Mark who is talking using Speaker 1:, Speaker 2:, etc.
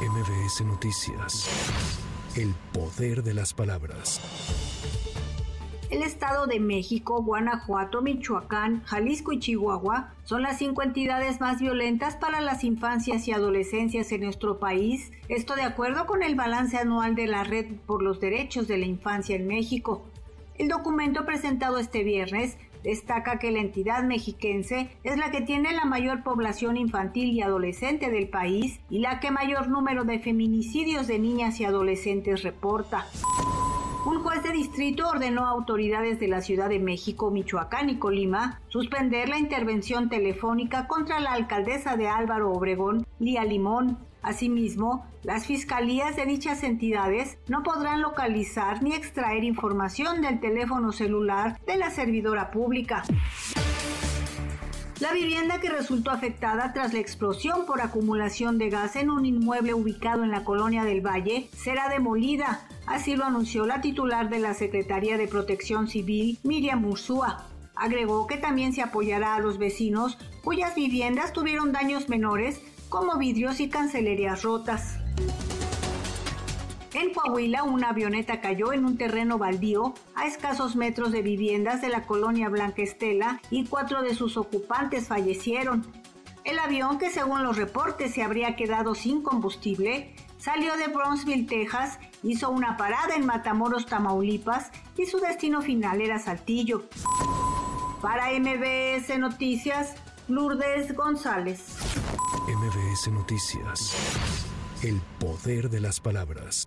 Speaker 1: MBS Noticias. El poder de las palabras.
Speaker 2: El Estado de México, Guanajuato, Michoacán, Jalisco y Chihuahua son las cinco entidades más violentas para las infancias y adolescencias en nuestro país. Esto de acuerdo con el balance anual de la Red por los Derechos de la Infancia en México. El documento presentado este viernes destaca que la entidad mexiquense es la que tiene la mayor población infantil y adolescente del país y la que mayor número de feminicidios de niñas y adolescentes reporta. Un juez de distrito ordenó a autoridades de la Ciudad de México, Michoacán y Colima suspender la intervención telefónica contra la alcaldesa de Álvaro Obregón, Lía Limón. Asimismo, las fiscalías de dichas entidades no podrán localizar ni extraer información del teléfono celular de la servidora pública. La vivienda que resultó afectada tras la explosión por acumulación de gas en un inmueble ubicado en la colonia del Valle será demolida, así lo anunció la titular de la Secretaría de Protección Civil, Miriam Ursúa. Agregó que también se apoyará a los vecinos cuyas viviendas tuvieron daños menores como vidrios y cancelerías rotas. En Coahuila, una avioneta cayó en un terreno baldío a escasos metros de viviendas de la colonia Blanca Estela y cuatro de sus ocupantes fallecieron. El avión, que según los reportes se habría quedado sin combustible, salió de Brownsville, Texas, hizo una parada en Matamoros, Tamaulipas y su destino final era Saltillo. Para MBS Noticias, Lourdes González.
Speaker 1: MBS Noticias. El poder de las palabras.